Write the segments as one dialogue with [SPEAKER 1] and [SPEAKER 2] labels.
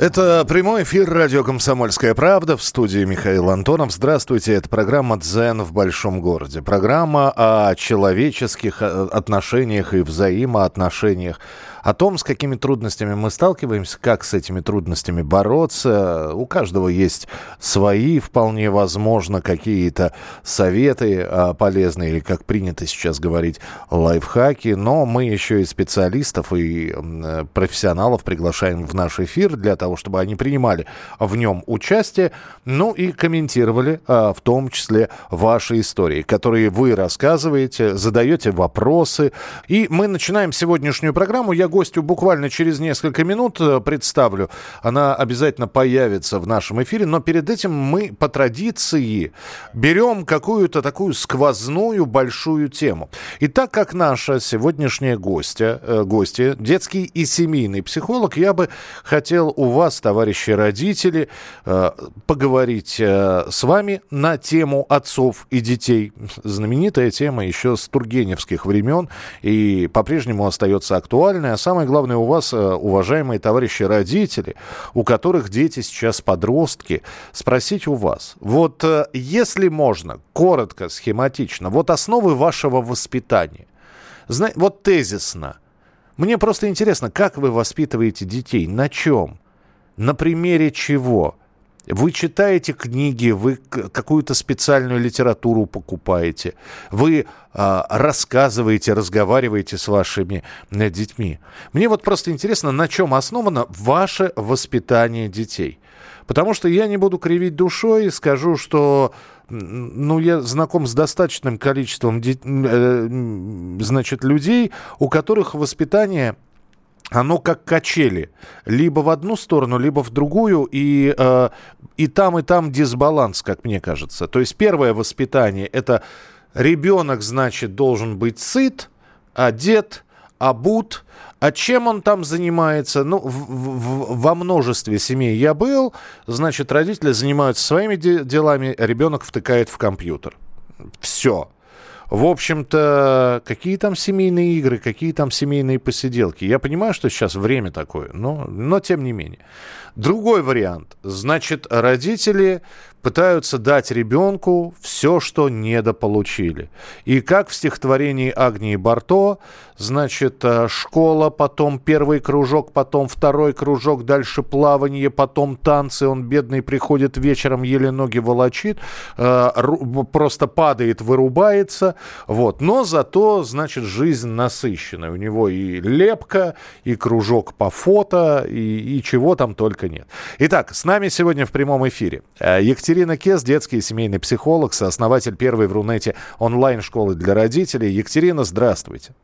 [SPEAKER 1] Это прямой эфир радио «Комсомольская правда» в студии Михаил Антонов. Здравствуйте, это программа «Дзен в большом городе». Программа о человеческих э, отношениях и взаимоотношениях о том, с какими трудностями мы сталкиваемся, как с этими трудностями бороться. У каждого есть свои, вполне возможно, какие-то советы а, полезные, или, как принято сейчас говорить, лайфхаки. Но мы еще и специалистов и профессионалов приглашаем в наш эфир для того, чтобы они принимали в нем участие, ну и комментировали а, в том числе ваши истории, которые вы рассказываете, задаете вопросы. И мы начинаем сегодняшнюю программу. Я гостю буквально через несколько минут э, представлю. Она обязательно появится в нашем эфире, но перед этим мы по традиции берем какую-то такую сквозную большую тему. И так как наша сегодняшняя гостья, э, гостья, детский и семейный психолог, я бы хотел у вас, товарищи родители, э, поговорить э, с вами на тему отцов и детей. Знаменитая тема еще с тургеневских времен и по-прежнему остается актуальной, самое главное у вас, э, уважаемые товарищи родители, у которых дети сейчас подростки, спросить у вас, вот э, если можно, коротко, схематично, вот основы вашего воспитания, Зна- вот тезисно, мне просто интересно, как вы воспитываете детей, на чем, на примере чего – вы читаете книги, вы какую-то специальную литературу покупаете, вы э, рассказываете, разговариваете с вашими э, детьми. Мне вот просто интересно, на чем основано ваше воспитание детей. Потому что я не буду кривить душой и скажу, что ну, я знаком с достаточным количеством э, значит, людей, у которых воспитание оно как качели. Либо в одну сторону, либо в другую. И, э, и там, и там дисбаланс, как мне кажется. То есть первое воспитание – это ребенок, значит, должен быть сыт, одет, обут. А чем он там занимается? Ну, в, в, во множестве семей я был. Значит, родители занимаются своими де- делами, ребенок втыкает в компьютер. Все. В общем-то, какие там семейные игры, какие там семейные посиделки. Я понимаю, что сейчас время такое, но, но тем не менее. Другой вариант. Значит, родители пытаются дать ребенку все, что недополучили. И как в стихотворении Агнии Барто, значит, э, школа, потом первый кружок, потом второй кружок, дальше плавание, потом танцы, он бедный приходит вечером, еле ноги волочит, э, просто падает, вырубается, вот. Но зато, значит, жизнь насыщенная. У него и лепка, и кружок по фото, и, и чего там только нет. Итак, с нами сегодня в прямом эфире э, Екатерина Кес, детский и семейный психолог, сооснователь первой в Рунете онлайн-школы для родителей. Екатерина, здравствуйте.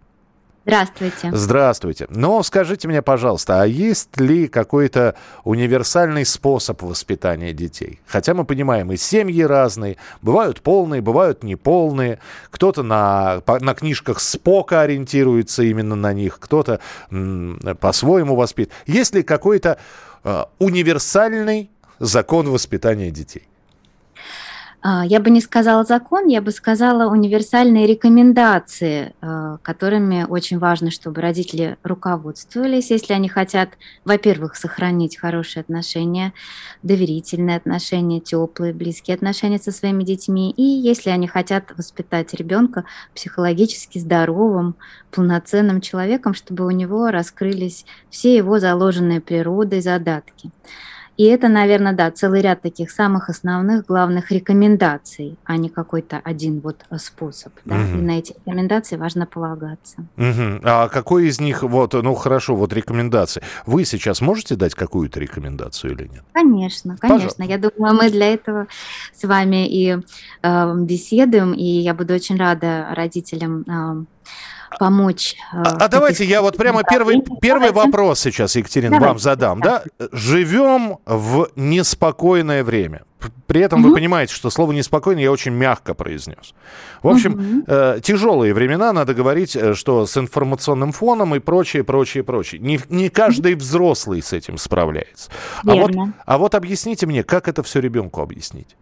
[SPEAKER 2] Здравствуйте.
[SPEAKER 1] Здравствуйте. Но скажите мне, пожалуйста, а есть ли какой-то универсальный способ воспитания детей? Хотя мы понимаем, и семьи разные, бывают полные, бывают неполные. Кто-то на, на книжках Спока ориентируется именно на них, кто-то по-своему воспитывает. Есть ли какой-то э, универсальный закон воспитания детей?
[SPEAKER 2] А, я бы не сказала закон, я бы сказала универсальные рекомендации, а, которыми очень важно, чтобы родители руководствовались, если они хотят, во-первых, сохранить хорошие отношения, доверительные отношения, теплые, близкие отношения со своими детьми, и если они хотят воспитать ребенка психологически здоровым, полноценным человеком, чтобы у него раскрылись все его заложенные природой задатки. И это, наверное, да, целый ряд таких самых основных, главных рекомендаций, а не какой-то один вот э, способ. Да? Угу. И на эти рекомендации важно полагаться.
[SPEAKER 1] Угу. А какой из них, вот, ну хорошо, вот рекомендации. Вы сейчас можете дать какую-то рекомендацию или нет?
[SPEAKER 2] Конечно, конечно. Пожалуйста. Я думаю, мы для этого с вами и э, беседуем, и я буду очень рада родителям э, помочь.
[SPEAKER 1] А, а давайте я вот прямо первый, первый вопрос сейчас, Екатерина, давайте. вам задам. Да? Живем в неспокойное время. При этом угу. вы понимаете, что слово неспокойно я очень мягко произнес. В общем, угу. э, тяжелые времена, надо говорить, э, что с информационным фоном и прочее, прочее, прочее. Не, не каждый взрослый с этим справляется. А вот, а вот объясните мне, как это все ребенку объяснить?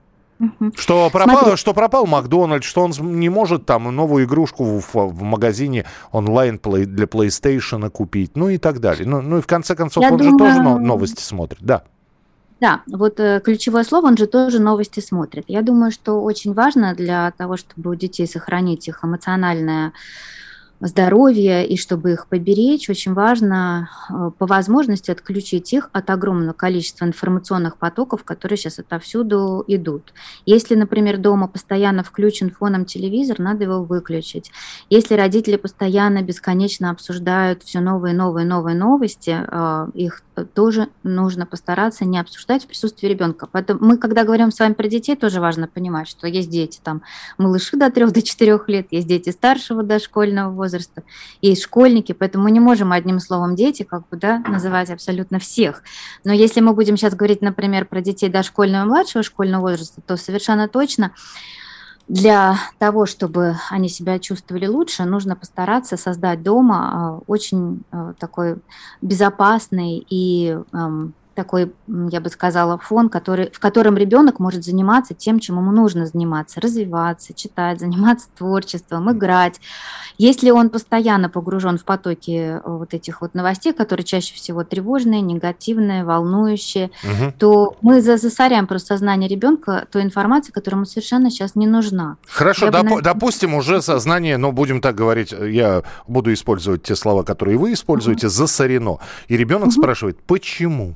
[SPEAKER 1] Что пропал, что пропал Макдональдс, что он не может там новую игрушку в, в магазине онлайн play, для PlayStation купить, ну и так далее. Ну, ну и в конце концов Я он думаю... же тоже новости смотрит, да.
[SPEAKER 2] Да, вот э, ключевое слово, он же тоже новости смотрит. Я думаю, что очень важно для того, чтобы у детей сохранить их эмоциональное здоровья, и чтобы их поберечь, очень важно э, по возможности отключить их от огромного количества информационных потоков, которые сейчас отовсюду идут. Если, например, дома постоянно включен фоном телевизор, надо его выключить. Если родители постоянно бесконечно обсуждают все новые, новые, новые новости, э, их тоже нужно постараться не обсуждать в присутствии ребенка. Поэтому мы, когда говорим с вами про детей, тоже важно понимать, что есть дети, там, малыши до 3 до 4 лет, есть дети старшего дошкольного возраста, возраста, есть школьники, поэтому мы не можем одним словом дети как бы, да, называть абсолютно всех. Но если мы будем сейчас говорить, например, про детей дошкольного и младшего школьного возраста, то совершенно точно для того, чтобы они себя чувствовали лучше, нужно постараться создать дома а, очень а, такой безопасный и такой, я бы сказала, фон, который, в котором ребенок может заниматься тем, чем ему нужно заниматься, развиваться, читать, заниматься творчеством, играть. Если он постоянно погружен в потоки э, вот этих вот новостей, которые чаще всего тревожные, негативные, волнующие, угу. то мы засоряем просто сознание ребенка той информацией, которая ему совершенно сейчас не нужна.
[SPEAKER 1] Хорошо, доп- бы, допустим, уже сознание, но будем так говорить, я буду использовать те слова, которые вы используете, угу. засорено. И ребенок угу. спрашивает, почему?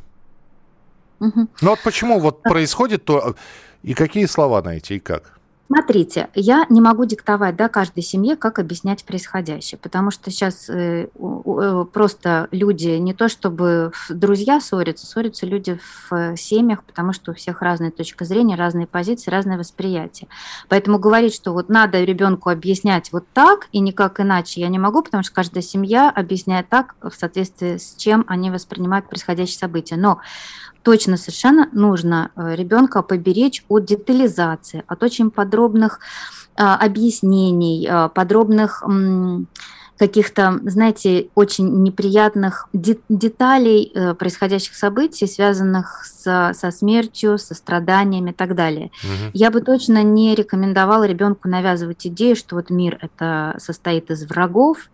[SPEAKER 1] Угу. Ну вот почему вот происходит то, и какие слова найти, и как?
[SPEAKER 2] Смотрите, я не могу диктовать да, каждой семье, как объяснять происходящее, потому что сейчас э, э, просто люди не то чтобы друзья ссорятся, ссорятся люди в семьях, потому что у всех разная точка зрения, разные позиции, разное восприятие. Поэтому говорить, что вот надо ребенку объяснять вот так и никак иначе, я не могу, потому что каждая семья объясняет так в соответствии с чем они воспринимают происходящее событие. Но точно совершенно нужно э, ребенка поберечь от детализации, от очень подробных а, объяснений, а, подробных каких-то, знаете, очень неприятных деталей э, происходящих событий, связанных с, со смертью, со страданиями и так далее. Угу. Я бы точно не рекомендовала ребенку навязывать идею, что вот мир это состоит из врагов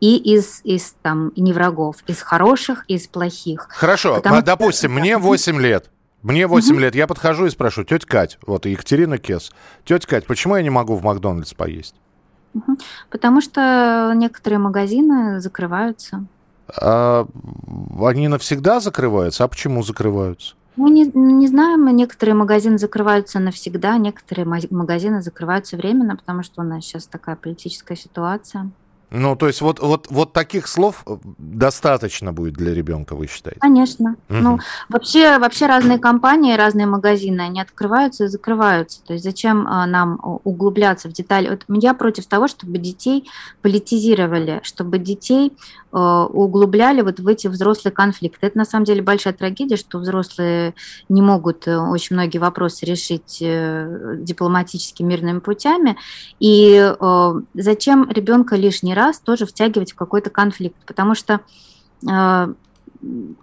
[SPEAKER 2] и из, из там, не врагов, из хороших и из плохих.
[SPEAKER 1] Хорошо, Потому а, допустим, что... мне 8 лет. Мне 8 угу. лет, я подхожу и спрашиваю, тетя Кать, вот Екатерина Кес, тетя Кать, почему я не могу в Макдональдс поесть?
[SPEAKER 2] Потому что некоторые магазины закрываются.
[SPEAKER 1] А, они навсегда закрываются? А почему закрываются?
[SPEAKER 2] Мы не, не знаем, некоторые магазины закрываются навсегда, некоторые магазины закрываются временно, потому что у нас сейчас такая политическая ситуация.
[SPEAKER 1] Ну, то есть вот, вот, вот таких слов э, достаточно будет для ребенка, вы считаете?
[SPEAKER 2] Конечно. Угу. Ну, вообще, вообще разные компании, разные магазины, они открываются и закрываются. То есть зачем а, нам углубляться в детали? Вот я против того, чтобы детей политизировали, чтобы детей Э, углубляли вот в эти взрослые конфликты. Это на самом деле большая трагедия, что взрослые не могут э, очень многие вопросы решить э, дипломатически мирными путями. И зачем ребенка лишний раз тоже втягивать в какой-то конфликт? Потому что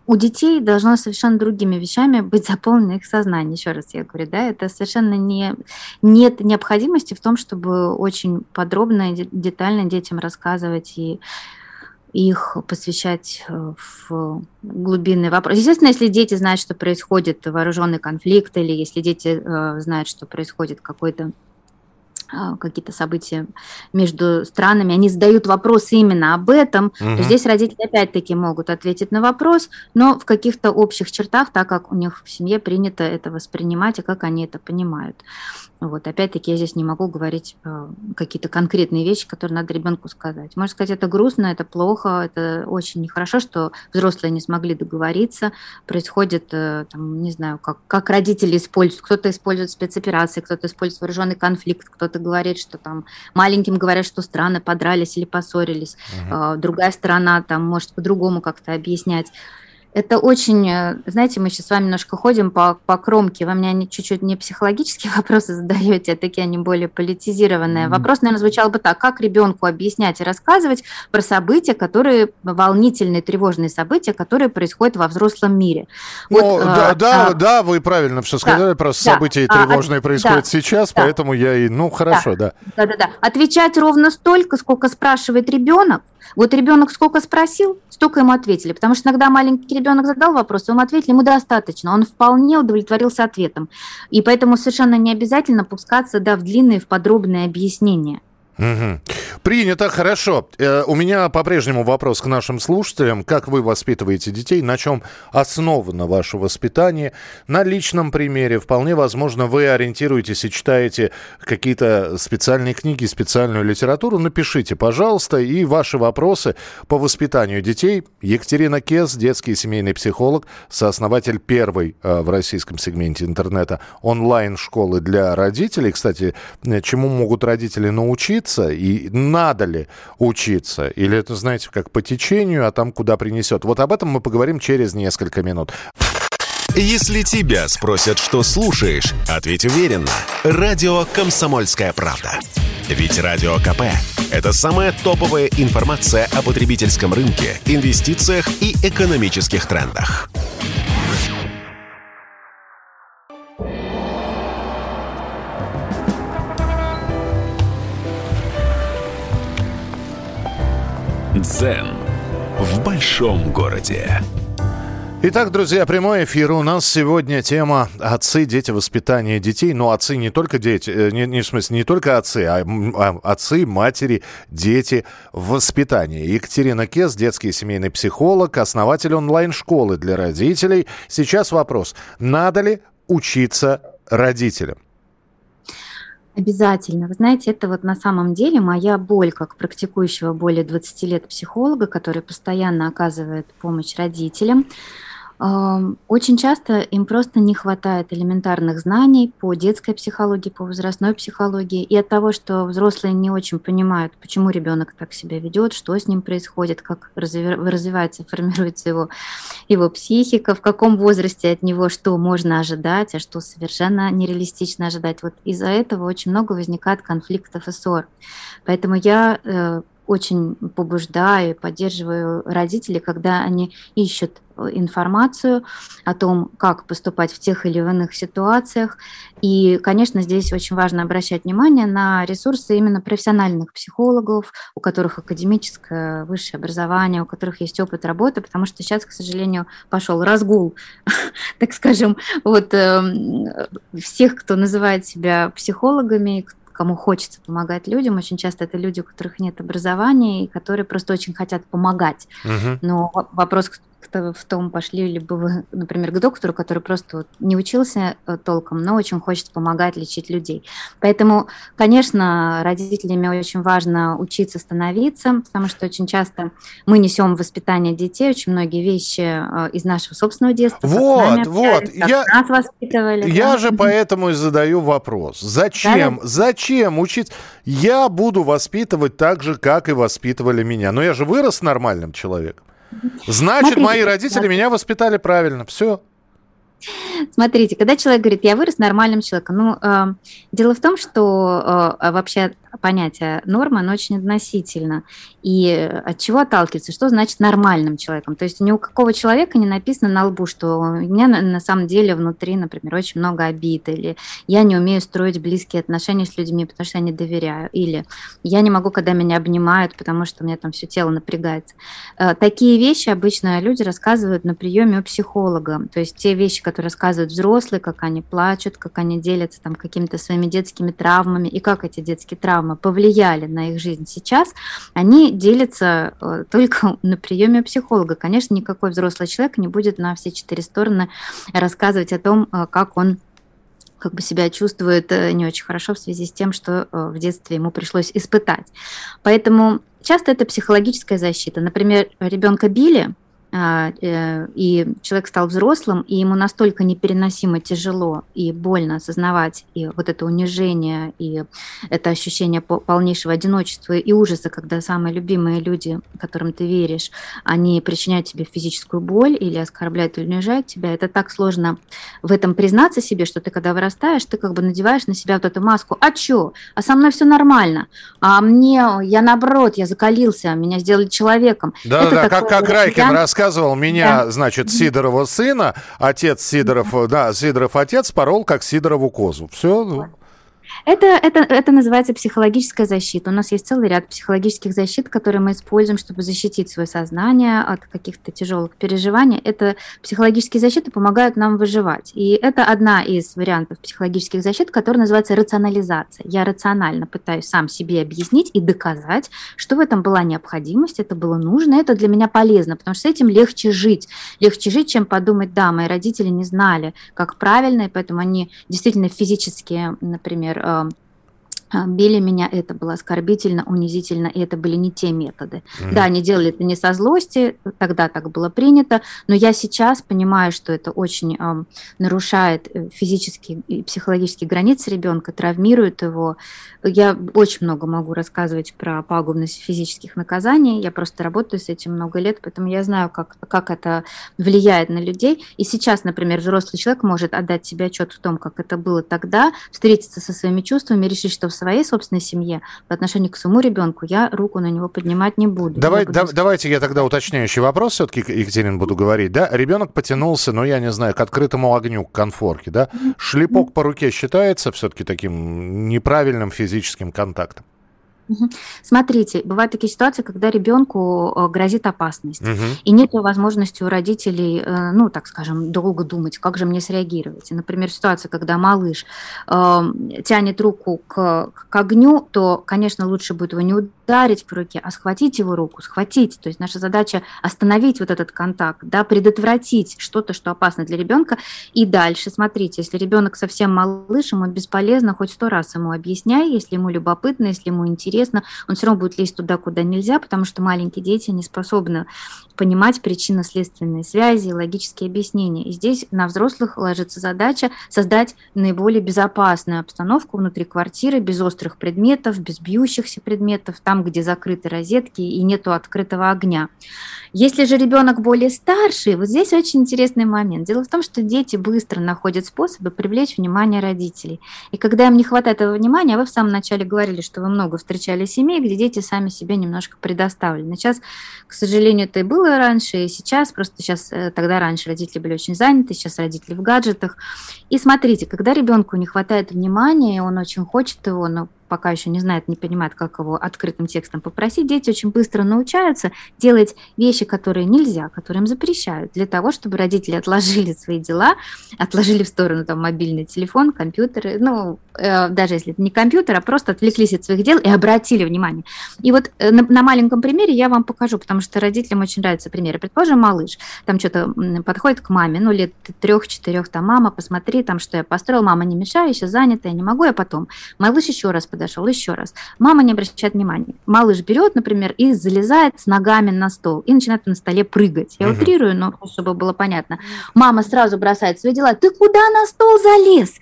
[SPEAKER 2] у детей должно совершенно другими вещами быть заполнено их сознание. Еще раз я говорю, да, это совершенно не, нет необходимости в том, чтобы очень подробно и детально детям рассказывать и их посвящать э, в глубинный вопрос. Естественно, если дети знают, что происходит вооруженный конфликт, или если дети э, знают, что происходит какой-то какие-то события между странами, они задают вопрос именно об этом, угу. то здесь родители опять-таки могут ответить на вопрос, но в каких-то общих чертах, так как у них в семье принято это воспринимать и как они это понимают. Вот, опять-таки, я здесь не могу говорить э, какие-то конкретные вещи, которые надо ребенку сказать. Можно сказать, это грустно, это плохо, это очень нехорошо, что взрослые не смогли договориться. Происходит, э, там, не знаю, как, как родители используют. Кто-то использует спецоперации, кто-то использует вооруженный конфликт, кто-то команда говорит, что там маленьким говорят, что странно, подрались или поссорились. Угу. Другая сторона там может по-другому как-то объяснять. Это очень, э, знаете, мы сейчас с вами немножко ходим по, по кромке, вы мне чуть-чуть не психологические вопросы задаете, а такие они более политизированные. Mm-hmm. Вопрос, наверное, звучал бы так, как ребенку объяснять и рассказывать про события, которые, волнительные, тревожные события, которые происходят во взрослом мире.
[SPEAKER 1] Вот, ну, да, а, да, а, да, вы правильно все сказали, да, просто да, события а, тревожные а, происходят да, сейчас, да, поэтому я и, ну, хорошо, да.
[SPEAKER 2] Да, да, да. Отвечать ровно столько, сколько спрашивает ребенок, вот ребенок сколько спросил, столько ему ответили. Потому что иногда маленький ребенок задал вопрос, ему ответили, ему достаточно. Он вполне удовлетворился ответом. И поэтому совершенно не обязательно пускаться да, в длинные, в подробные объяснения.
[SPEAKER 1] Угу. Принято, хорошо. Э, у меня по-прежнему вопрос к нашим слушателям. Как вы воспитываете детей? На чем основано ваше воспитание? На личном примере. Вполне возможно, вы ориентируетесь и читаете какие-то специальные книги, специальную литературу. Напишите, пожалуйста, и ваши вопросы по воспитанию детей. Екатерина Кес, детский и семейный психолог, сооснователь первой э, в российском сегменте интернета онлайн-школы для родителей. Кстати, э, чему могут родители научиться? Учиться и надо ли учиться? Или это, знаете, как по течению, а там куда принесет? Вот об этом мы поговорим через несколько минут.
[SPEAKER 3] Если тебя спросят, что слушаешь, ответь уверенно. Радио «Комсомольская правда». Ведь Радио КП – это самая топовая информация о потребительском рынке, инвестициях и экономических трендах. Дзен в большом городе.
[SPEAKER 1] Итак, друзья, прямой эфир. У нас сегодня тема «Отцы, дети, воспитание детей». Но отцы не только дети, э, не, не в смысле, не только отцы, а, а отцы, матери, дети, воспитание. Екатерина Кес, детский семейный психолог, основатель онлайн-школы для родителей. Сейчас вопрос. Надо ли учиться родителям?
[SPEAKER 2] Обязательно. Вы знаете, это вот на самом деле моя боль, как практикующего более 20 лет психолога, который постоянно оказывает помощь родителям. Очень часто им просто не хватает элементарных знаний по детской психологии, по возрастной психологии. И от того, что взрослые не очень понимают, почему ребенок так себя ведет, что с ним происходит, как развивается, формируется его, его психика, в каком возрасте от него что можно ожидать, а что совершенно нереалистично ожидать. Вот из-за этого очень много возникает конфликтов и ссор. Поэтому я э, очень побуждаю и поддерживаю родителей, когда они ищут э, информацию о том, как поступать в тех или иных ситуациях. И, конечно, здесь очень важно обращать внимание на ресурсы именно профессиональных психологов, у которых академическое высшее образование, у которых есть опыт работы, потому что сейчас, к сожалению, пошел разгул, так скажем, вот эм, всех, кто называет себя психологами, кому хочется помогать людям. Очень часто это люди, у которых нет образования и которые просто очень хотят помогать. Угу. Но вопрос в том, пошли ли бы вы, например, к доктору, который просто вот не учился э, толком, но очень хочет помогать лечить людей. Поэтому, конечно, родителями очень важно учиться становиться, потому что очень часто мы несем воспитание детей очень многие вещи э, из нашего собственного детства.
[SPEAKER 1] Вот, вот. Я, нас воспитывали. Я да? же поэтому и задаю вопрос. Зачем, да, да. зачем учиться? Я буду воспитывать так же, как и воспитывали меня. Но я же вырос нормальным человеком. Значит, Смотрите, мои родители да. меня воспитали правильно. Все.
[SPEAKER 2] Смотрите, когда человек говорит, я вырос нормальным человеком, ну, э, дело в том, что э, вообще понятие нормы, оно очень относительно. И от чего отталкивается? Что значит нормальным человеком? То есть ни у какого человека не написано на лбу, что у меня на самом деле внутри, например, очень много обид, или я не умею строить близкие отношения с людьми, потому что я не доверяю, или я не могу, когда меня обнимают, потому что у меня там все тело напрягается. Э, такие вещи обычно люди рассказывают на приеме у психолога. То есть те вещи, которые рассказывают взрослые, как они плачут, как они делятся там какими-то своими детскими травмами, и как эти детские травмы травмы повлияли на их жизнь сейчас, они делятся э, только на приеме психолога. Конечно, никакой взрослый человек не будет на все четыре стороны рассказывать о том, э, как он как бы себя чувствует э, не очень хорошо в связи с тем, что в детстве ему пришлось испытать. Поэтому часто это психологическая защита. Например, ребенка били, и человек стал взрослым, и ему настолько непереносимо тяжело и больно осознавать и вот это унижение, и это ощущение полнейшего одиночества и ужаса, когда самые любимые люди, которым ты веришь, они причиняют тебе физическую боль или оскорбляют или унижают тебя, это так сложно в этом признаться себе, что ты когда вырастаешь, ты как бы надеваешь на себя вот эту маску, а чё, а со мной все нормально, а мне, я наоборот, я закалился, меня сделали человеком.
[SPEAKER 1] Да-да, как, как Райкин рассказывал, рассказывал, меня, да. значит, Сидорова сына, отец Сидоров, да, Сидоров отец порол как Сидорову козу. Все,
[SPEAKER 2] это, это, это называется психологическая защита. У нас есть целый ряд психологических защит, которые мы используем, чтобы защитить свое сознание от каких-то тяжелых переживаний. Это психологические защиты помогают нам выживать. И это одна из вариантов психологических защит, которая называется рационализация. Я рационально пытаюсь сам себе объяснить и доказать, что в этом была необходимость, это было нужно, это для меня полезно, потому что с этим легче жить. Легче жить, чем подумать, да, мои родители не знали, как правильно, и поэтому они действительно физически, например, um, А, били меня, это было оскорбительно, унизительно, и это были не те методы. Mm-hmm. Да, они делали это не со злости, тогда так было принято, но я сейчас понимаю, что это очень э, нарушает физические и психологические границы ребенка, травмирует его. Я очень много могу рассказывать про пагубность физических наказаний, я просто работаю с этим много лет, поэтому я знаю, как, как это влияет на людей. И сейчас, например, взрослый человек может отдать себе отчет в том, как это было тогда, встретиться со своими чувствами, решить, что в своей собственной семье по отношению к своему ребенку я руку на него поднимать не буду.
[SPEAKER 1] Давай, буду... Да, давайте я тогда уточняющий вопрос все-таки, Екатерин, буду говорить. Да? Ребенок потянулся, ну, я не знаю, к открытому огню, к конфорке. Да? Шлепок по руке считается все-таки таким неправильным физическим контактом?
[SPEAKER 2] Смотрите, бывают такие ситуации, когда ребенку э, грозит опасность, угу. и нет возможности у родителей, э, ну, так скажем, долго думать, как же мне среагировать. Например, ситуация, когда малыш э, тянет руку к, к огню, то, конечно, лучше будет его не ударить по руке, а схватить его руку, схватить. То есть наша задача остановить вот этот контакт, да, предотвратить что-то, что опасно для ребенка. И дальше, смотрите, если ребенок совсем малыш, ему бесполезно хоть сто раз ему объясняй, если ему любопытно, если ему интересно, он все равно будет лезть туда, куда нельзя, потому что маленькие дети не способны понимать причинно-следственные связи, логические объяснения. И здесь на взрослых ложится задача создать наиболее безопасную обстановку внутри квартиры, без острых предметов, без бьющихся предметов, там, где закрыты розетки и нету открытого огня. Если же ребенок более старший, вот здесь очень интересный момент. Дело в том, что дети быстро находят способы привлечь внимание родителей. И когда им не хватает этого внимания, вы в самом начале говорили, что вы много встречали семей, где дети сами себе немножко предоставлены. Сейчас, к сожалению, это и было раньше, и сейчас, просто сейчас, э, тогда раньше родители были очень заняты, сейчас родители в гаджетах. И смотрите, когда ребенку не хватает внимания, он очень хочет его, но пока еще не знает, не понимает, как его открытым текстом попросить, дети очень быстро научаются делать вещи, которые нельзя, которые им запрещают, для того, чтобы родители отложили свои дела, отложили в сторону там мобильный телефон, компьютеры, ну, э, даже если это не компьютер, а просто отвлеклись от своих дел и обратили внимание. И вот э, на, на маленьком примере я вам покажу, потому что родителям очень нравятся примеры. Предположим, малыш там что-то подходит к маме, ну, лет трех-четырех, там, мама, посмотри, там, что я построил, мама, не мешай, еще занята, я не могу, я потом. Малыш еще раз подошел еще раз. Мама не обращает внимания. Малыш берет, например, и залезает с ногами на стол и начинает на столе прыгать. Я угу. утрирую, но чтобы было понятно. Мама сразу бросает свои дела. Ты куда на стол залез?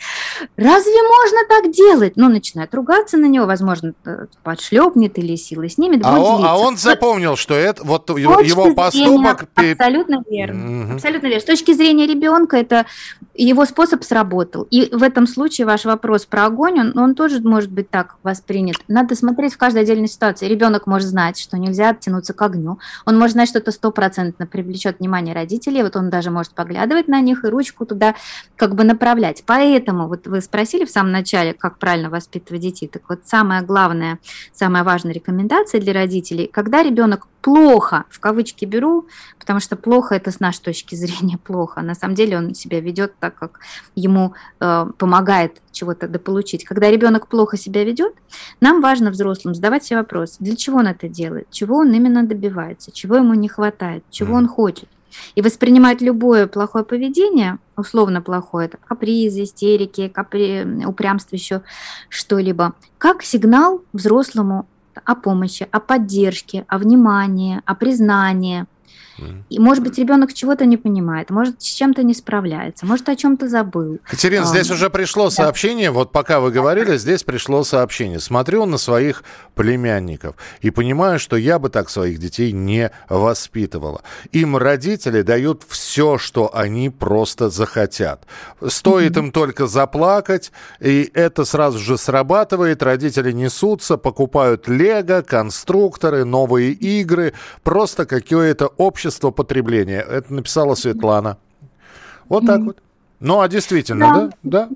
[SPEAKER 2] Разве можно так делать? Ну, начинает ругаться на него, возможно, подшлепнет или силой снимет.
[SPEAKER 1] А он, а он запомнил, что это вот его, его поступок...
[SPEAKER 2] Зрения, абсолютно верно. Угу. Абсолютно верно. С точки зрения ребенка это его способ сработал. И в этом случае ваш вопрос про огонь, он, он тоже может быть так воспринят. Надо смотреть в каждой отдельной ситуации. Ребенок может знать, что нельзя оттянуться к огню. Он может знать, что это стопроцентно привлечет внимание родителей. Вот он даже может поглядывать на них и ручку туда как бы направлять. Поэтому вот вы спросили в самом начале, как правильно воспитывать детей. Так вот, самая главная, самая важная рекомендация для родителей, когда ребенок плохо, в кавычки беру, потому что плохо это с нашей точки зрения плохо. На самом деле он себя ведет как ему э, помогает чего-то дополучить. Когда ребенок плохо себя ведет, нам важно взрослым задавать себе вопрос, для чего он это делает, чего он именно добивается, чего ему не хватает, чего он хочет. И воспринимать любое плохое поведение, условно плохое, это капризы, истерики, капри... упрямство, еще что-либо, как сигнал взрослому о помощи, о поддержке, о внимании, о признании. И, может быть, ребенок чего-то не понимает, может, с чем-то не справляется, может, о чем-то забыл.
[SPEAKER 1] Катерина, а, здесь уже пришло сообщение, да. вот пока вы говорили, здесь пришло сообщение. Смотрю на своих племянников и понимаю, что я бы так своих детей не воспитывала. Им родители дают все, что они просто захотят. Стоит mm-hmm. им только заплакать, и это сразу же срабатывает, родители несутся, покупают лего, конструкторы, новые игры, просто какое-то общество потребления. Это написала Светлана. Вот так вот. Ну, а действительно, да? Да.
[SPEAKER 2] Да?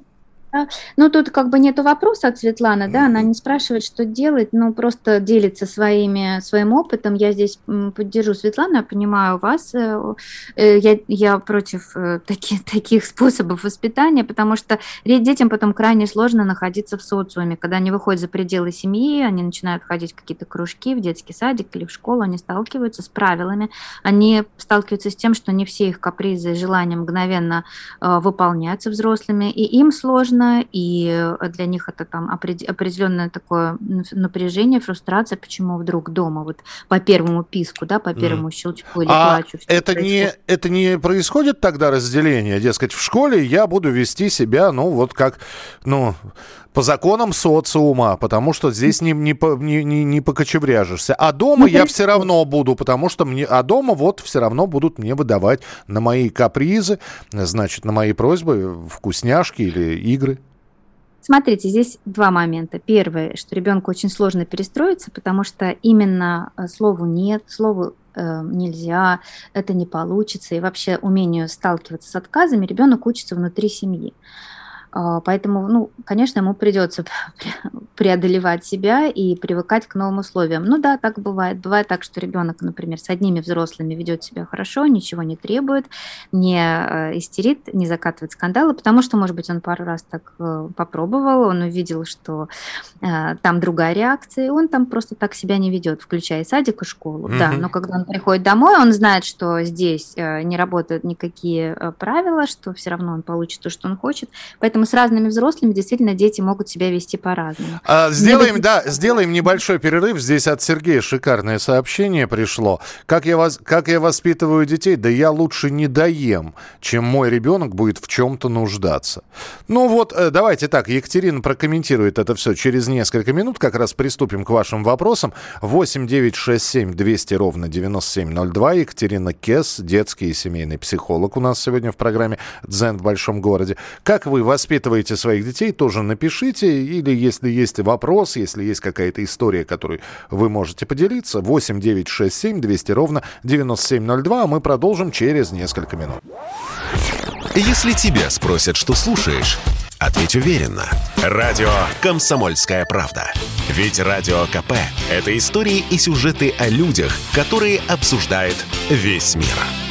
[SPEAKER 2] Ну, тут как бы нет вопроса от Светланы, да, она не спрашивает, что делать, но просто делится своими, своим опытом. Я здесь поддержу Светлану, я понимаю вас. Э, э, я, я против э, таких, таких способов воспитания, потому что детям потом крайне сложно находиться в социуме. Когда они выходят за пределы семьи, они начинают ходить в какие-то кружки, в детский садик или в школу, они сталкиваются с правилами, они сталкиваются с тем, что не все их капризы и желания мгновенно выполняются взрослыми, и им сложно, сложно, и э, для них это там определенное такое напряжение, фрустрация, почему вдруг дома вот по первому писку, да, по первому mm. щелчку или
[SPEAKER 1] а плачу. Это не, это не происходит тогда разделение, дескать, в школе я буду вести себя, ну, вот как, ну, по законам социума, потому что здесь не, не, не, не, не покочевряжешься. А дома я все равно буду, потому что мне... А дома вот все равно будут мне выдавать на мои капризы, значит, на мои просьбы вкусняшки или игры.
[SPEAKER 2] Смотрите, здесь два момента. Первое, что ребенку очень сложно перестроиться, потому что именно э, слову «нет», слову э, нельзя, это не получится, и вообще умению сталкиваться с отказами ребенок учится внутри семьи. А, поэтому, ну, конечно, ему придется преодолевать себя и привыкать к новым условиям. Ну да, так бывает. Бывает так, что ребенок, например, с одними взрослыми ведет себя хорошо, ничего не требует, не э, истерит, не закатывает скандалы, потому что, может быть, он пару раз так э, попробовал, он увидел, что э, там другая реакция, и он там просто так себя не ведет, включая садик и школу. Mm-hmm. Да, но когда он приходит домой, он знает, что здесь не работают никакие правила, что все равно он получит то, что он хочет. Поэтому Поэтому с разными взрослыми действительно дети могут себя вести по-разному.
[SPEAKER 1] А, сделаем, Мне... да, сделаем небольшой перерыв. Здесь от Сергея шикарное сообщение пришло. Как я, вас, как я воспитываю детей? Да я лучше не доем, чем мой ребенок будет в чем-то нуждаться. Ну вот, э, давайте так, Екатерина прокомментирует это все через несколько минут. Как раз приступим к вашим вопросам. 8 9 6 7 200 ровно 9702. Екатерина Кес, детский и семейный психолог у нас сегодня в программе «Дзен в большом городе». Как вы воспитываете воспитываете своих детей, тоже напишите. Или если есть вопрос, если есть какая-то история, которой вы можете поделиться, 8 9 6 7 200 ровно 9702. А мы продолжим через несколько минут.
[SPEAKER 3] Если тебя спросят, что слушаешь, ответь уверенно. Радио «Комсомольская правда». Ведь Радио КП – это истории и сюжеты о людях, которые обсуждает весь мир.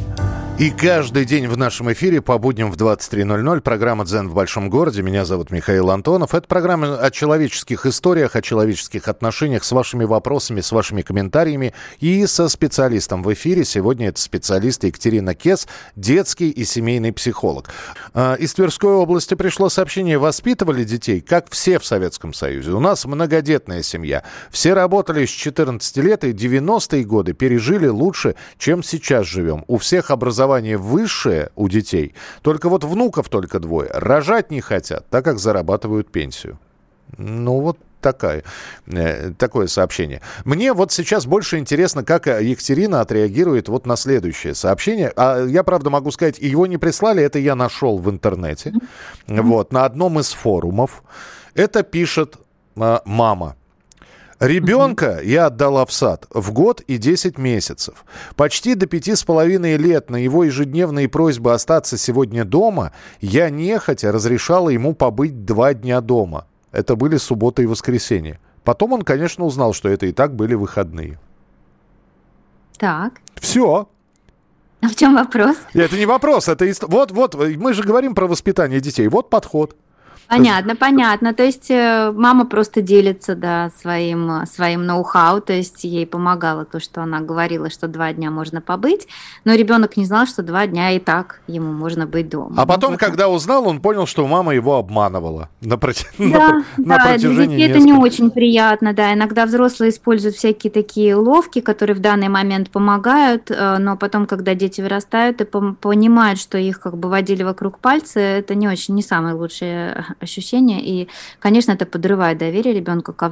[SPEAKER 1] И каждый день в нашем эфире по будням в 23.00 программа «Дзен в большом городе». Меня зовут Михаил Антонов. Это программа о человеческих историях, о человеческих отношениях с вашими вопросами, с вашими комментариями и со специалистом в эфире. Сегодня это специалист Екатерина Кес, детский и семейный психолог. А, из Тверской области пришло сообщение. Воспитывали детей, как все в Советском Союзе. У нас многодетная семья. Все работали с 14 лет и 90-е годы пережили лучше, чем сейчас живем. У всех образование образование высшее у детей, только вот внуков только двое. Рожать не хотят, так как зарабатывают пенсию. Ну вот такая, э, такое сообщение. Мне вот сейчас больше интересно, как Екатерина отреагирует вот на следующее сообщение. А я, правда, могу сказать, его не прислали, это я нашел в интернете, mm-hmm. вот, на одном из форумов. Это пишет э, мама. Ребенка я отдала в сад в год и 10 месяцев. Почти до пяти с половиной лет на его ежедневные просьбы остаться сегодня дома я нехотя разрешала ему побыть два дня дома. Это были суббота и воскресенье. Потом он, конечно, узнал, что это и так были выходные.
[SPEAKER 2] Так.
[SPEAKER 1] Все.
[SPEAKER 2] А в чем вопрос?
[SPEAKER 1] Это не вопрос, это ист... вот, вот, мы же говорим про воспитание детей. Вот подход.
[SPEAKER 2] Понятно, понятно. То есть э, мама просто делится, да, своим, своим ноу-хау, то есть ей помогало то, что она говорила, что два дня можно побыть, но ребенок не знал, что два дня и так ему можно быть дома.
[SPEAKER 1] А потом, ну, когда узнал, он понял, что мама его обманывала на, проти...
[SPEAKER 2] да, на, да, на протяжении для это не очень приятно, да. Иногда взрослые используют всякие такие ловки, которые в данный момент помогают, э, но потом, когда дети вырастают и понимают, что их как бы водили вокруг пальца, это не очень, не самое лучшее ощущения. И, конечно, это подрывает доверие ребенка к,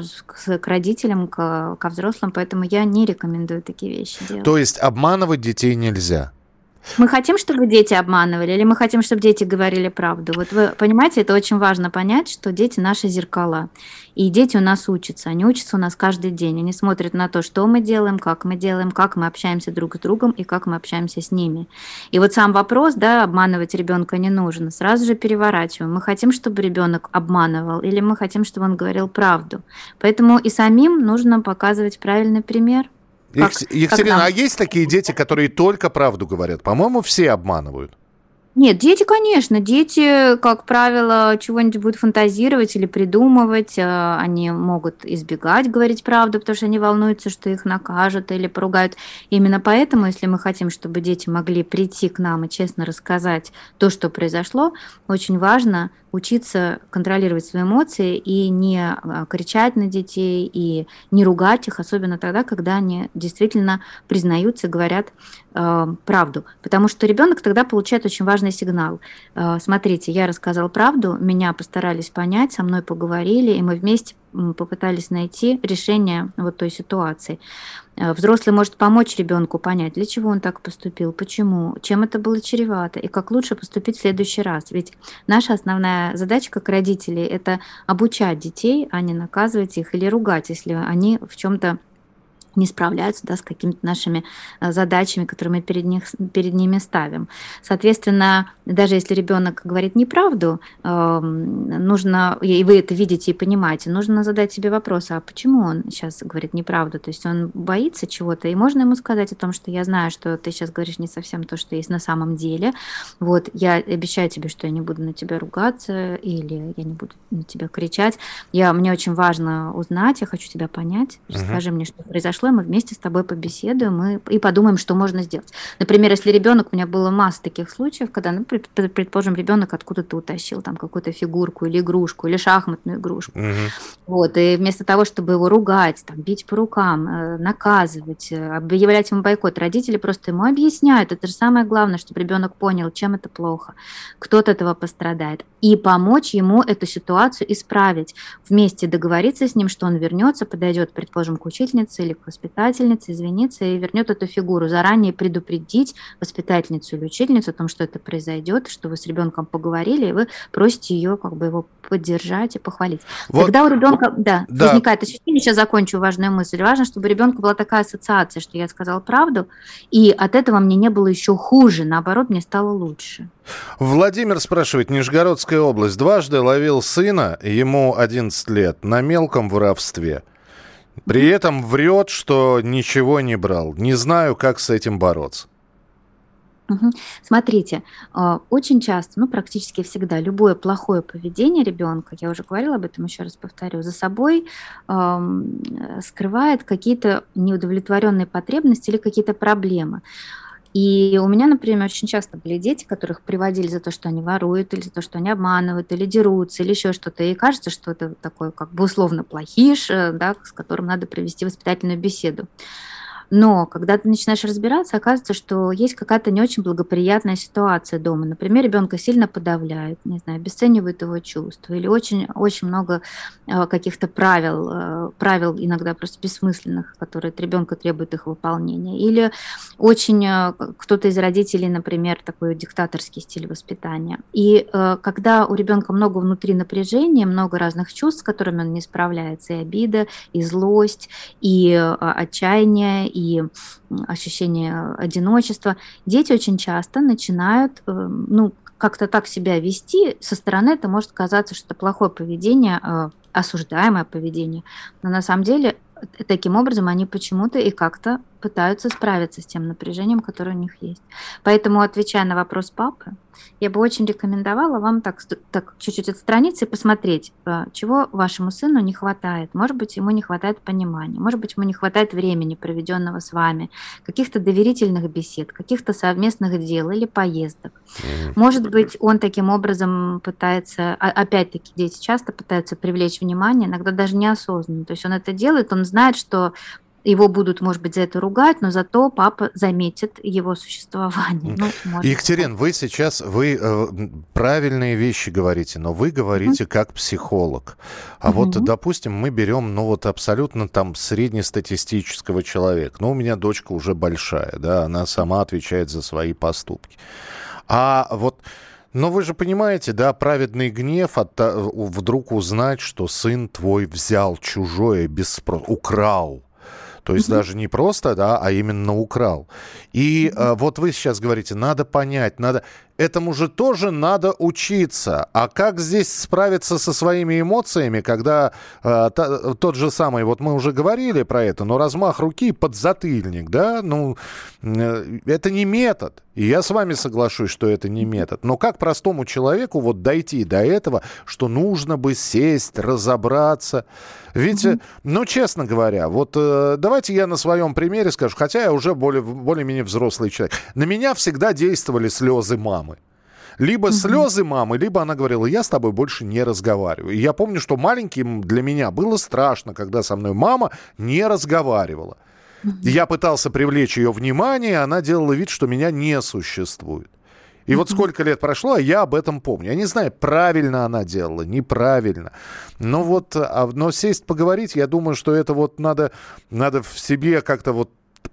[SPEAKER 2] к родителям, к, ко взрослым, поэтому я не рекомендую такие вещи делать.
[SPEAKER 1] То есть обманывать детей нельзя?
[SPEAKER 2] Мы хотим, чтобы дети обманывали, или мы хотим, чтобы дети говорили правду? Вот вы понимаете, это очень важно понять, что дети наши зеркала. И дети у нас учатся. Они учатся у нас каждый день. Они смотрят на то, что мы делаем, как мы делаем, как мы общаемся друг с другом и как мы общаемся с ними. И вот сам вопрос, да, обманывать ребенка не нужно. Сразу же переворачиваем. Мы хотим, чтобы ребенок обманывал, или мы хотим, чтобы он говорил правду. Поэтому и самим нужно показывать правильный пример.
[SPEAKER 1] Как, Екатерина, как а есть такие дети, которые только правду говорят? По-моему, все обманывают.
[SPEAKER 2] Нет, дети, конечно, дети, как правило, чего-нибудь будут фантазировать или придумывать, э, они могут избегать говорить правду, потому что они волнуются, что их накажут или поругают. Именно поэтому, если мы хотим, чтобы дети могли прийти к нам и честно рассказать то, что произошло, очень важно учиться контролировать свои эмоции и не а, кричать на детей, и не ругать их, особенно тогда, когда они действительно признаются говорят э, правду. Потому что ребенок тогда получает очень важный сигнал. Э, смотрите, я рассказал правду, меня постарались понять, со мной поговорили, и мы вместе попытались найти решение вот той ситуации. Э, взрослый может помочь ребенку понять, для чего он так поступил, почему, чем это было чревато и как лучше поступить в следующий раз. Ведь наша основная задача как родителей – это обучать детей, а не наказывать их или ругать, если они в чем-то не справляются да, с какими-то нашими э, задачами, которые мы перед, них, перед ними ставим. Соответственно, даже если ребенок говорит неправду, эм, нужно, и вы это видите и понимаете, нужно задать себе вопрос, а почему он сейчас говорит неправду? То есть он боится чего-то, и можно ему сказать о том, что я знаю, что ты сейчас говоришь не совсем то, что есть на самом деле. Вот, я обещаю тебе, что я не буду на тебя ругаться, или я не буду на тебя кричать. Я, мне очень важно узнать, я хочу тебя понять. Расскажи uh-huh. мне, что произошло, сделаем, мы вместе с тобой побеседуем и, и подумаем, что можно сделать. Например, если ребенок, у меня было масса таких случаев, когда, ну, предположим, ребенок откуда-то утащил там какую-то фигурку или игрушку, или шахматную игрушку. Угу. Вот, и вместо того, чтобы его ругать, там, бить по рукам, э, наказывать, э, объявлять ему бойкот, родители просто ему объясняют. Это же самое главное, чтобы ребенок понял, чем это плохо, кто от этого пострадает. И помочь ему эту ситуацию исправить. Вместе договориться с ним, что он вернется, подойдет, предположим, к учительнице или к воспитательница извиниться и вернет эту фигуру. Заранее предупредить воспитательницу или учительницу о том, что это произойдет, что вы с ребенком поговорили, и вы просите ее как бы его поддержать и похвалить. Вот. Когда у ребенка да, да. возникает ощущение, сейчас закончу важную мысль, важно, чтобы у ребенка была такая ассоциация, что я сказал правду, и от этого мне не было еще хуже, наоборот, мне стало лучше.
[SPEAKER 1] Владимир спрашивает, Нижегородская область, дважды ловил сына, ему 11 лет, на мелком воровстве. При этом врет, что ничего не брал. Не знаю, как с этим бороться.
[SPEAKER 2] Смотрите, а, очень часто, ну практически всегда, любое плохое поведение ребенка, я уже говорила об этом, еще раз повторю, за собой э, скрывает какие-то неудовлетворенные потребности или какие-то проблемы. И у меня, например, очень часто были дети, которых приводили за то, что они воруют, или за то, что они обманывают, или дерутся, или еще что-то. И кажется, что это такой как бы условно плохиш, э, да, с которым надо провести воспитательную беседу. Но когда ты начинаешь разбираться, оказывается, что есть какая-то не очень благоприятная ситуация дома. Например, ребенка сильно подавляют, не знаю, обесценивают его чувства, или очень, очень много э, каких-то правил, э, правил иногда просто бессмысленных, которые от ребенка требуют их выполнения. Или очень э, кто-то из родителей, например, такой диктаторский стиль воспитания. И когда у ребенка много внутри напряжения, много разных чувств, с которыми он не справляется, и обида, и злость, и отчаяние, и ощущение одиночества, дети очень часто начинают, э, ну, как-то так себя вести, со стороны это может казаться, что это плохое поведение, э, осуждаемое поведение, но на самом деле таким образом они почему-то и как-то пытаются справиться с тем напряжением, которое у них есть. Поэтому, отвечая на вопрос папы, я бы очень рекомендовала вам так, так чуть-чуть отстраниться и посмотреть, э, чего вашему сыну не хватает. Может быть, ему не хватает понимания, может быть, ему не хватает времени, проведенного с вами, каких-то доверительных бесед, каких-то совместных дел или поездок. Может быть, он таким образом пытается, опять-таки, дети часто пытаются привлечь внимание, иногда даже неосознанно. То есть он это делает, он знает, что его будут, может быть, за это ругать, но зато папа заметит его существование.
[SPEAKER 1] Ну, Екатерин, вы сейчас вы э, правильные вещи говорите, но вы говорите угу. как психолог. А угу. вот, допустим, мы берем, ну вот абсолютно там среднестатистического человека. Ну, у меня дочка уже большая, да, она сама отвечает за свои поступки. А вот но вы же понимаете, да, праведный гнев от, вдруг узнать, что сын твой взял чужое без спроса, украл. То есть mm-hmm. даже не просто, да, а именно украл. И mm-hmm. вот вы сейчас говорите, надо понять, надо этому же тоже надо учиться. А как здесь справиться со своими эмоциями, когда э, та, тот же самый, вот мы уже говорили про это, но размах руки под затыльник, да, ну, э, это не метод. И я с вами соглашусь, что это не метод. Но как простому человеку вот дойти до этого, что нужно бы сесть, разобраться? Ведь, mm-hmm. ну, честно говоря, вот э, давайте я на своем примере скажу, хотя я уже более, более-менее взрослый человек. На меня всегда действовали слезы мамы. Либо слезы мамы, либо она говорила, я с тобой больше не разговариваю. И я помню, что маленьким для меня было страшно, когда со мной мама не разговаривала. Я пытался привлечь ее внимание, она делала вид, что меня не существует. И вот сколько лет прошло, а я об этом помню. Я не знаю, правильно она делала, неправильно. Но вот, а, но сесть поговорить, я думаю, что это вот надо, надо в себе как-то вот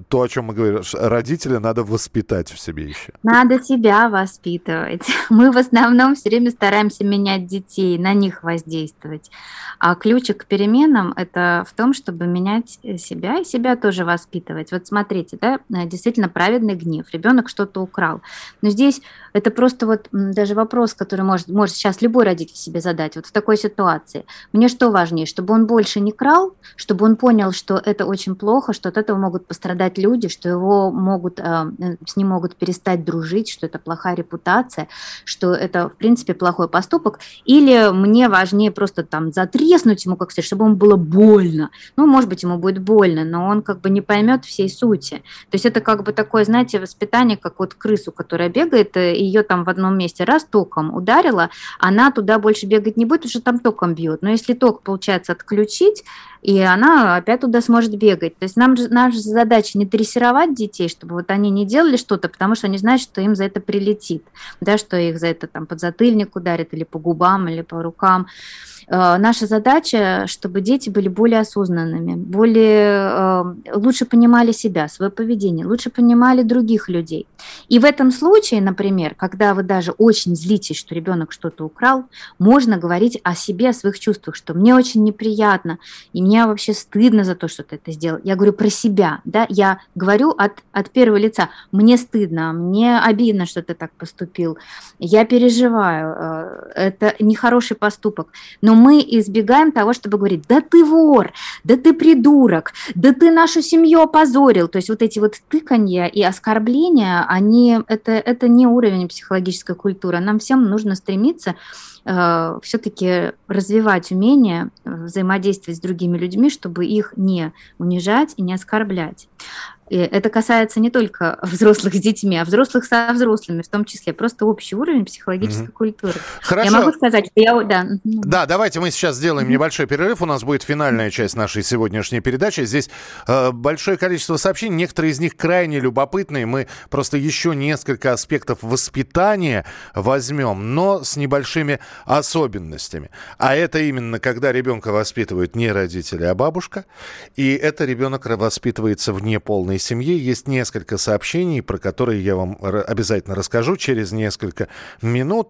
[SPEAKER 1] то, о чем мы говорим, родителя надо воспитать в себе еще.
[SPEAKER 2] Надо себя воспитывать. Мы в основном все время стараемся менять детей, на них воздействовать. А ключик к переменам – это в том, чтобы менять себя и себя тоже воспитывать. Вот смотрите, да, действительно праведный гнев. Ребенок что-то украл. Но здесь это просто вот даже вопрос, который может, может сейчас любой родитель себе задать. Вот в такой ситуации. Мне что важнее, чтобы он больше не крал, чтобы он понял, что это очень плохо, что от этого могут пострадать страдать люди, что его могут, э, с ним могут перестать дружить, что это плохая репутация, что это, в принципе, плохой поступок, или мне важнее просто там затреснуть ему, как сказать, чтобы ему было больно. Ну, может быть, ему будет больно, но он как бы не поймет всей сути. То есть это как бы такое, знаете, воспитание, как вот крысу, которая бегает, э, ее там в одном месте раз током ударила, она туда больше бегать не будет, потому что там током бьет. Но если ток, получается, отключить, и она опять туда сможет бегать. То есть нам же, наша задача не дрессировать детей, чтобы вот они не делали что-то, потому что они знают, что им за это прилетит, да, что их за это там под затыльник ударит или по губам, или по рукам. Э, наша задача, чтобы дети были более осознанными, более э, лучше понимали себя, свое поведение, лучше понимали других людей. И в этом случае, например, когда вы даже очень злитесь, что ребенок что-то украл, можно говорить о себе, о своих чувствах, что мне очень неприятно, и мне вообще стыдно за то, что ты это сделал. Я говорю про себя, да, я говорю от, от первого лица, мне стыдно, мне обидно, что ты так поступил, я переживаю, э, это нехороший поступок, но мы избегаем того, чтобы говорить, да ты вор, да ты придурок, да ты нашу семью опозорил. То есть вот эти вот тыканья и оскорбления, они, это, это не уровень психологической культуры. Нам всем нужно стремиться все-таки развивать умение взаимодействовать с другими людьми, чтобы их не унижать и не оскорблять. И это касается не только взрослых с детьми, а взрослых со взрослыми, в том числе. Просто общий уровень психологической mm-hmm. культуры.
[SPEAKER 1] Хорошо.
[SPEAKER 2] Я могу сказать, что я... Да,
[SPEAKER 1] да давайте мы сейчас сделаем mm-hmm. небольшой перерыв. У нас будет финальная часть нашей сегодняшней передачи. Здесь э, большое количество сообщений. Некоторые из них крайне любопытные. Мы просто еще несколько аспектов воспитания возьмем, но с небольшими особенностями. А это именно, когда ребенка воспитывают не родители, а бабушка. И это ребенок воспитывается в неполной полной семье. Есть несколько сообщений, про которые я вам обязательно расскажу через несколько минут.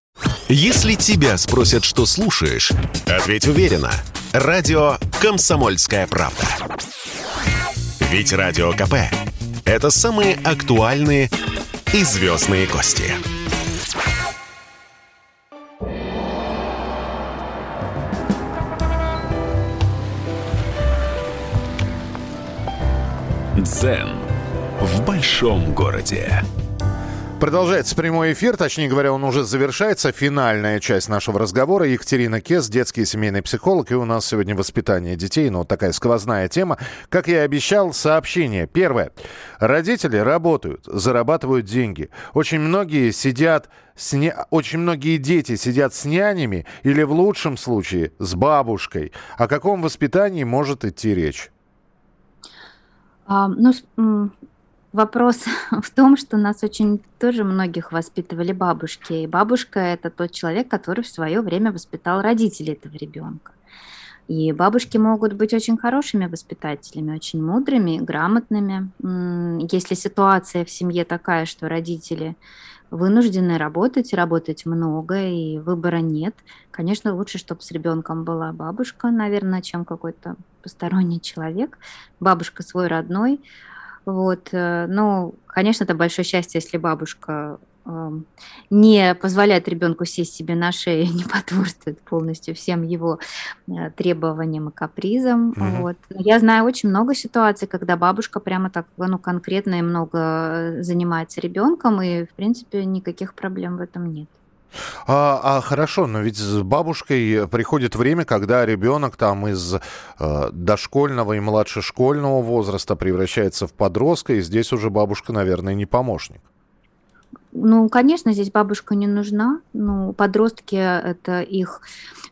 [SPEAKER 3] Если тебя спросят, что слушаешь, ответь уверенно. Радио «Комсомольская правда». Ведь Радио КП – это самые актуальные и звездные гости. Дзен в большом городе.
[SPEAKER 1] Продолжается прямой эфир, точнее говоря, он уже завершается. Финальная часть нашего разговора. Екатерина Кес, детский и семейный психолог. И у нас сегодня воспитание детей. Ну, вот такая сквозная тема. Как я и обещал, сообщение. Первое. Родители работают, зарабатывают деньги. Очень многие сидят с не... Очень многие дети сидят с нянями или в лучшем случае с бабушкой. О каком воспитании может идти речь?
[SPEAKER 2] А, ну, Вопрос в том, что нас очень тоже многих воспитывали бабушки. И бабушка – это тот человек, который в свое время воспитал родителей этого ребенка. И бабушки могут быть очень хорошими воспитателями, очень мудрыми, грамотными. Если ситуация в семье такая, что родители вынуждены работать, работать много, и выбора нет, конечно, лучше, чтобы с ребенком была бабушка, наверное, чем какой-то посторонний человек. Бабушка свой родной – вот, э, ну, конечно, это большое счастье, если бабушка не позволяет ребенку сесть себе на шею, не потворствует полностью всем его э, требованиям и капризам. Mm-hmm. Вот. Я знаю очень много ситуаций, когда бабушка прямо так ну, конкретно и много э, занимается ребенком, и, в принципе, никаких проблем в этом нет.
[SPEAKER 1] А, а хорошо, но ведь с бабушкой приходит время, когда ребенок там из э, дошкольного и младшешкольного возраста превращается в подростка, и здесь уже бабушка, наверное, не помощник.
[SPEAKER 2] Ну, конечно, здесь бабушка не нужна. Ну, подростки – это их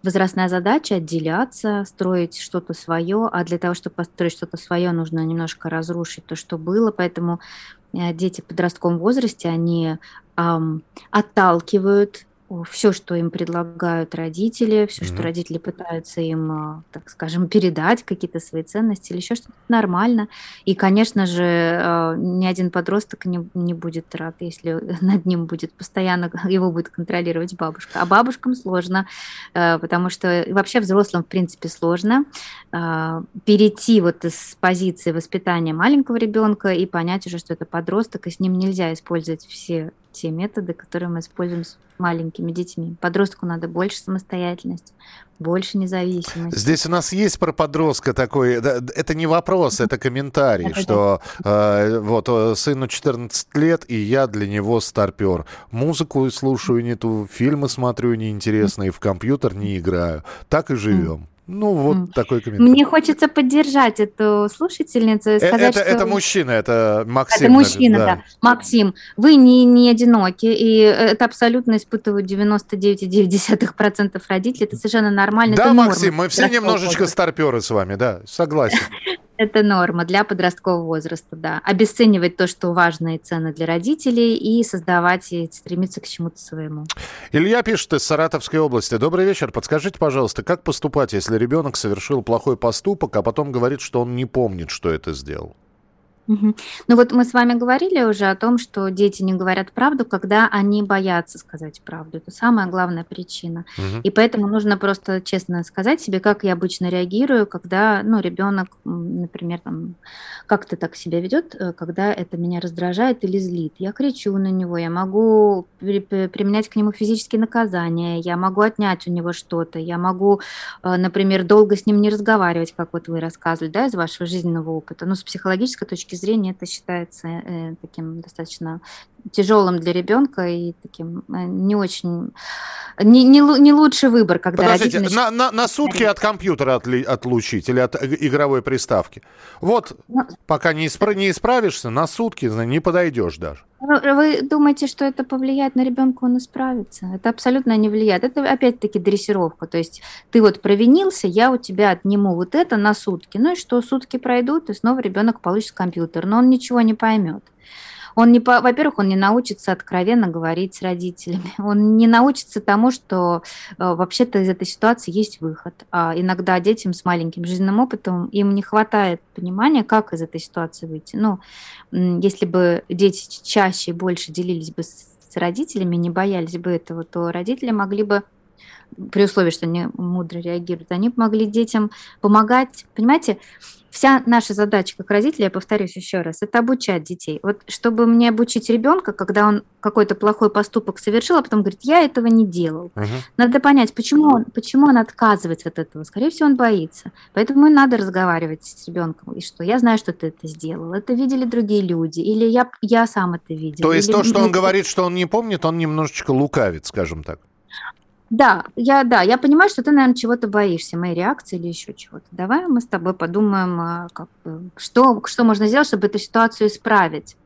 [SPEAKER 2] возрастная задача отделяться, строить что-то свое, а для того, чтобы построить что-то свое, нужно немножко разрушить то, что было. Поэтому э, дети в подростковом возрасте, они эм, отталкивают все, что им предлагают родители, все, mm-hmm. что родители пытаются им, а, так скажем, передать, какие-то свои ценности или еще что-то нормально. И, конечно же, а, ни один подросток не, не будет рад, если над ним будет постоянно, его будет контролировать бабушка. А бабушкам сложно, а, потому что вообще взрослым, в принципе, сложно перейти вот из позиции воспитания маленького ребенка и понять уже, что это подросток, и с ним нельзя использовать все те методы, которые мы используем с маленькими детьми. Подростку надо больше самостоятельности, больше независимости.
[SPEAKER 1] Здесь у нас есть про подростка такой, это не вопрос, это комментарий, что э, вот э, сыну 14 лет, и я для него старпер. Музыку слушаю не ту, фильмы смотрю неинтересные, в компьютер не играю. Так и живем. Ну, вот такой комментарий.
[SPEAKER 2] Мне хочется поддержать эту слушательницу и э, сказать,
[SPEAKER 1] это, что... Это мужчина, это Максим.
[SPEAKER 2] Это мужчина, да. да. Максим, вы не, не одиноки, и это абсолютно испытывают 99,9% родителей. Это совершенно нормально.
[SPEAKER 1] Да, Максим, мы все немножечко старперы с вами, да, согласен.
[SPEAKER 2] Это норма для подросткового возраста, да. Обесценивать то, что важно и ценно для родителей, и создавать, и стремиться к чему-то своему.
[SPEAKER 1] Илья пишет из Саратовской области. Добрый вечер. Подскажите, пожалуйста, как поступать, если ребенок совершил плохой поступок, а потом говорит, что он не помнит, что это сделал?
[SPEAKER 2] Угу. Ну вот мы с вами говорили уже о том, что дети не говорят правду, когда они боятся сказать правду. Это самая главная причина. Угу. И поэтому нужно просто честно сказать себе, как я обычно реагирую, когда ну, ребенок, например, там, как-то так себя ведет, э, когда это меня раздражает или злит. Я кричу на него, я могу применять к нему физические наказания, я могу отнять у него что-то, я могу, э, например, долго с ним не разговаривать, как вот вы рассказывали, да, из вашего жизненного опыта. Но с психологической точки точки зрения это считается э, таким достаточно тяжелым для ребенка и таким э, не очень не, не, не лучший выбор, когда
[SPEAKER 1] Подождите, родители... на, на, на сутки от компьютера отли, отлучить или от игровой приставки. Вот, ну, пока не, испра- не исправишься, на сутки не подойдешь даже.
[SPEAKER 2] Вы думаете, что это повлияет на ребенка, он исправится? Это абсолютно не влияет. Это опять-таки дрессировка. То есть ты вот провинился, я у тебя отниму вот это на сутки. Ну и что, сутки пройдут, и снова ребенок получит компьютер. Но он ничего не поймет. Он не, во-первых, он не научится откровенно говорить с родителями. Он не научится тому, что э, вообще-то из этой ситуации есть выход. А иногда детям с маленьким жизненным опытом им не хватает понимания, как из этой ситуации выйти. Ну, если бы дети чаще и больше делились бы с родителями, не боялись бы этого, то родители могли бы при условии, что они мудро реагируют, они могли детям помогать, понимаете, Вся наша задача как родителей, я повторюсь еще раз, это обучать детей. Вот чтобы мне обучить ребенка, когда он какой-то плохой поступок совершил, а потом говорит, я этого не делал. Угу. Надо понять, почему он, почему он отказывается от этого. Скорее всего, он боится. Поэтому надо разговаривать с ребенком. И что я знаю, что ты это сделал. Это видели другие люди. Или я, я сам это видел.
[SPEAKER 1] То есть
[SPEAKER 2] или,
[SPEAKER 1] то, что он говорит, что он не помнит, он немножечко лукавит, скажем так.
[SPEAKER 2] Да, я, да, я понимаю, что ты, наверное, чего-то боишься, моей реакции или еще чего-то. Давай мы с тобой подумаем, а, как, что, что можно сделать, чтобы эту ситуацию исправить.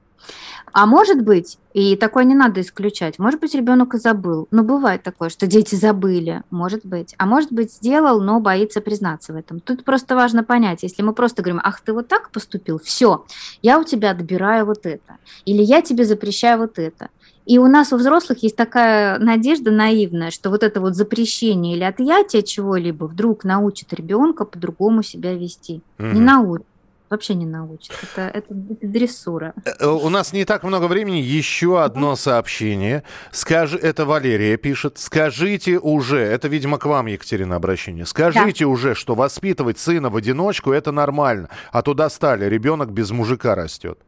[SPEAKER 2] А может быть, и такое не надо исключать, может быть, ребенок и забыл. Но бывает такое, что дети забыли, может быть. А может быть, сделал, но боится признаться в этом. Тут просто важно понять, если мы просто говорим, ах, ты вот так поступил, все, я у тебя отбираю вот это. Или я тебе запрещаю вот это. И у нас у взрослых есть такая надежда наивная, что вот это вот запрещение или отъятие чего-либо вдруг научит ребенка по-другому себя вести. Угу. Не научит. Вообще не научит. Это, это, это дрессура.
[SPEAKER 1] Э, э, у нас не так много времени. Еще одно сообщение. Скажи, это Валерия пишет. Скажите уже, это, видимо, к вам, Екатерина, обращение. Скажите да. уже, что воспитывать сына в одиночку это нормально. А то достали, ребенок без мужика растет.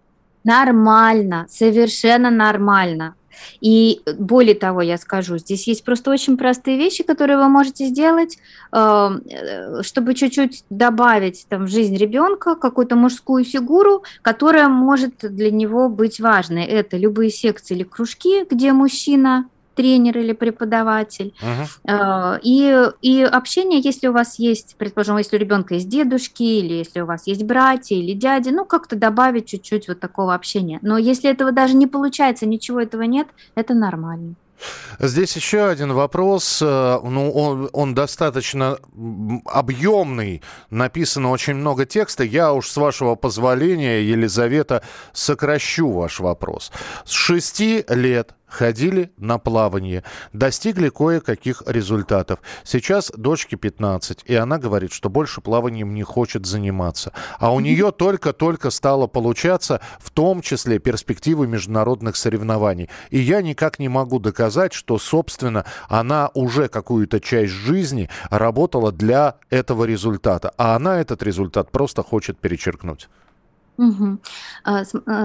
[SPEAKER 2] Нормально, совершенно нормально. И более того, я скажу, здесь есть просто очень простые вещи, которые вы можете сделать, эм, э, чтобы чуть-чуть добавить там, в жизнь ребенка какую-то мужскую фигуру, которая может для него быть важной. Это любые секции или кружки, где мужчина тренер или преподаватель. Uh-huh. И, и общение, если у вас есть, предположим, если у ребенка есть дедушки, или если у вас есть братья или дяди, ну, как-то добавить чуть-чуть вот такого общения. Но если этого даже не получается, ничего этого нет, это нормально.
[SPEAKER 1] Здесь еще один вопрос. Э, ну, он, он достаточно объемный, написано очень много текста. Я уж, с вашего позволения, Елизавета, сокращу ваш вопрос. С шести лет ходили на плавание, достигли кое-каких результатов. Сейчас дочке 15, и она говорит, что больше плаванием не хочет заниматься. А у нее только-только стало получаться, в том числе перспективы международных соревнований. И я никак не могу доказать, что, собственно, она уже какую-то часть жизни работала для этого результата, а она этот результат просто хочет перечеркнуть.
[SPEAKER 2] Угу.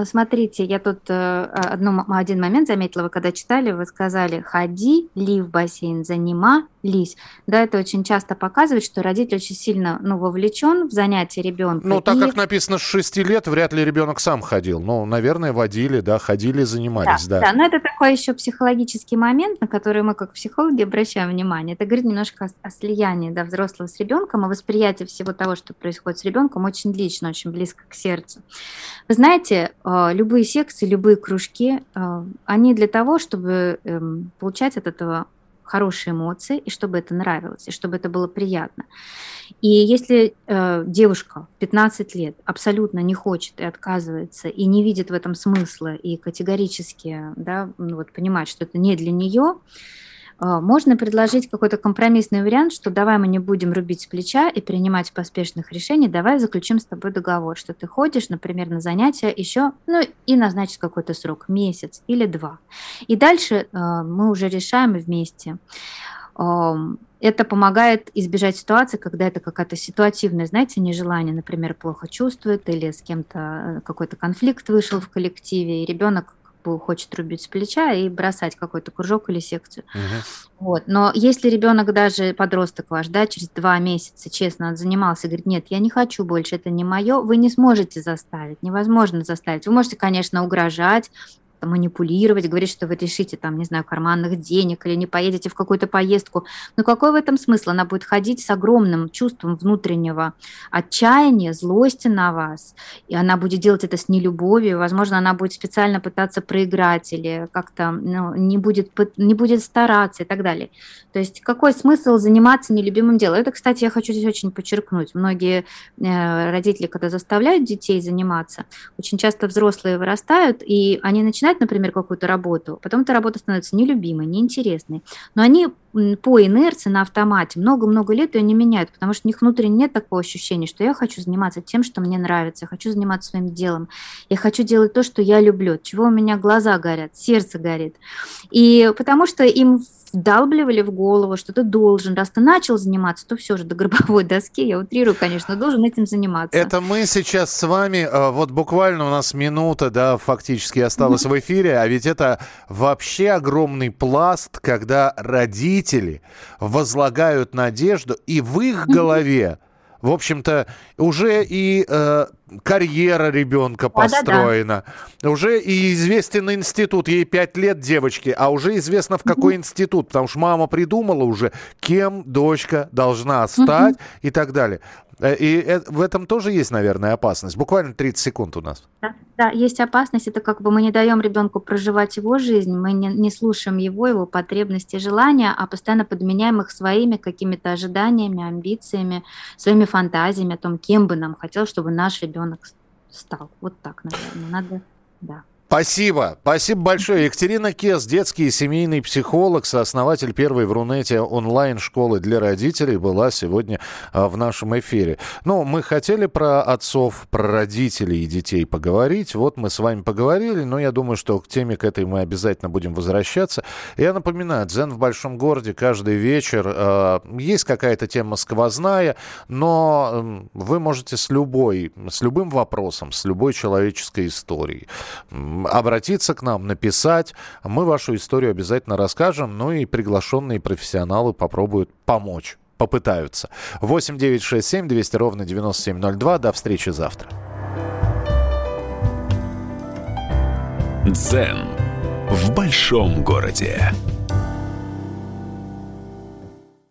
[SPEAKER 2] Смотрите, я тут э, одно, один момент заметила, вы когда читали, вы сказали «ходи ли в бассейн, занима лись. Да, это очень часто показывает, что родитель очень сильно ну, вовлечен в занятия ребенка.
[SPEAKER 1] Ну, так и... как написано с 6 лет, вряд ли ребенок сам ходил. Ну, наверное, водили, да, ходили, занимались, да.
[SPEAKER 2] Да, да но это такой еще психологический момент, на который мы как психологи обращаем внимание. Это говорит немножко о, о слиянии да, взрослого с ребенком, о восприятии всего того, что происходит с ребенком, очень лично, очень близко к сердцу. Вы знаете, э, любые секции, любые кружки, э, они для того, чтобы эм, получать от этого хорошие эмоции, и чтобы это нравилось, и чтобы это было приятно. И если э, девушка в 15 лет абсолютно не хочет и отказывается, и не видит в этом смысла, и категорически да, ну, вот, понимает, что это не для нее, можно предложить какой-то компромиссный вариант, что давай мы не будем рубить с плеча и принимать поспешных решений, давай заключим с тобой договор, что ты ходишь, например, на занятия еще, ну и назначить какой-то срок, месяц или два. И дальше а, мы уже решаем вместе. Это помогает избежать ситуации, когда это какая-то ситуативная, знаете, нежелание, например, плохо чувствует или с кем-то э, какой-то конфликт вышел в коллективе, и ребенок хочет рубить с плеча и бросать какой-то кружок или секцию. Угу. Вот. Но если ребенок даже подросток ваш, да, через два месяца честно занимался, говорит, нет, я не хочу больше, это не мое, вы не сможете заставить, невозможно заставить. Вы можете, конечно, угрожать, манипулировать, говорить, что вы решите там, не знаю, карманных денег или не поедете в какую-то поездку. Но какой в этом смысл? Она будет ходить с огромным чувством внутреннего отчаяния, злости на вас, и она будет делать это с нелюбовью, возможно, она будет специально пытаться проиграть или как-то ну, не, будет, не будет стараться и так далее. То есть какой смысл заниматься нелюбимым делом? Это, кстати, я хочу здесь очень подчеркнуть. Многие э, родители, когда заставляют детей заниматься, очень часто взрослые вырастают, и они начинают начинают, например, какую-то работу, потом эта работа становится нелюбимой, неинтересной, но они по инерции на автомате много-много лет ее не меняют, потому что у них внутренне нет такого ощущения, что я хочу заниматься тем, что мне нравится, я хочу заниматься своим делом, я хочу делать то, что я люблю, чего у меня глаза горят, сердце горит. И потому что им вдалбливали в голову, что ты должен, раз ты начал заниматься, то все же до гробовой доски, я утрирую, конечно, должен этим заниматься.
[SPEAKER 1] Это мы сейчас с вами, э, вот буквально у нас минута, да, фактически осталась в эфире, а ведь это вообще огромный пласт, когда родители возлагают надежду, и в их голове в общем-то, уже и э, карьера ребенка построена, да, да, да. уже и известен институт, ей пять лет девочки, а уже известно в какой mm институт, потому что мама придумала уже, кем дочка должна стать mm и так далее. Э, и в этом тоже есть, наверное, опасность. Буквально 30 секунд у нас.
[SPEAKER 2] Да, да есть опасность. Это как бы мы не даем ребенку проживать его жизнь, мы не, не слушаем его, его потребности, желания, а постоянно подменяем их своими какими-то ожиданиями, амбициями, своими фантазиями о том, кем бы нам хотел, чтобы наш ребенок стал. Вот так, наверное. Надо, да.
[SPEAKER 1] Спасибо. Спасибо большое. Екатерина Кес, детский и семейный психолог, сооснователь первой в Рунете онлайн-школы для родителей, была сегодня а, в нашем эфире. Ну, мы хотели про отцов, про родителей и детей поговорить. Вот мы с вами поговорили, но я думаю, что к теме к этой мы обязательно будем возвращаться. Я напоминаю, «Дзен в большом городе» каждый вечер. Э, есть какая-то тема сквозная, но вы можете с любой, с любым вопросом, с любой человеческой историей обратиться к нам, написать. Мы вашу историю обязательно расскажем, ну и приглашенные профессионалы попробуют помочь, попытаются. 8 9 6 7 200 ровно 9702. До встречи завтра.
[SPEAKER 3] Дзен в большом городе.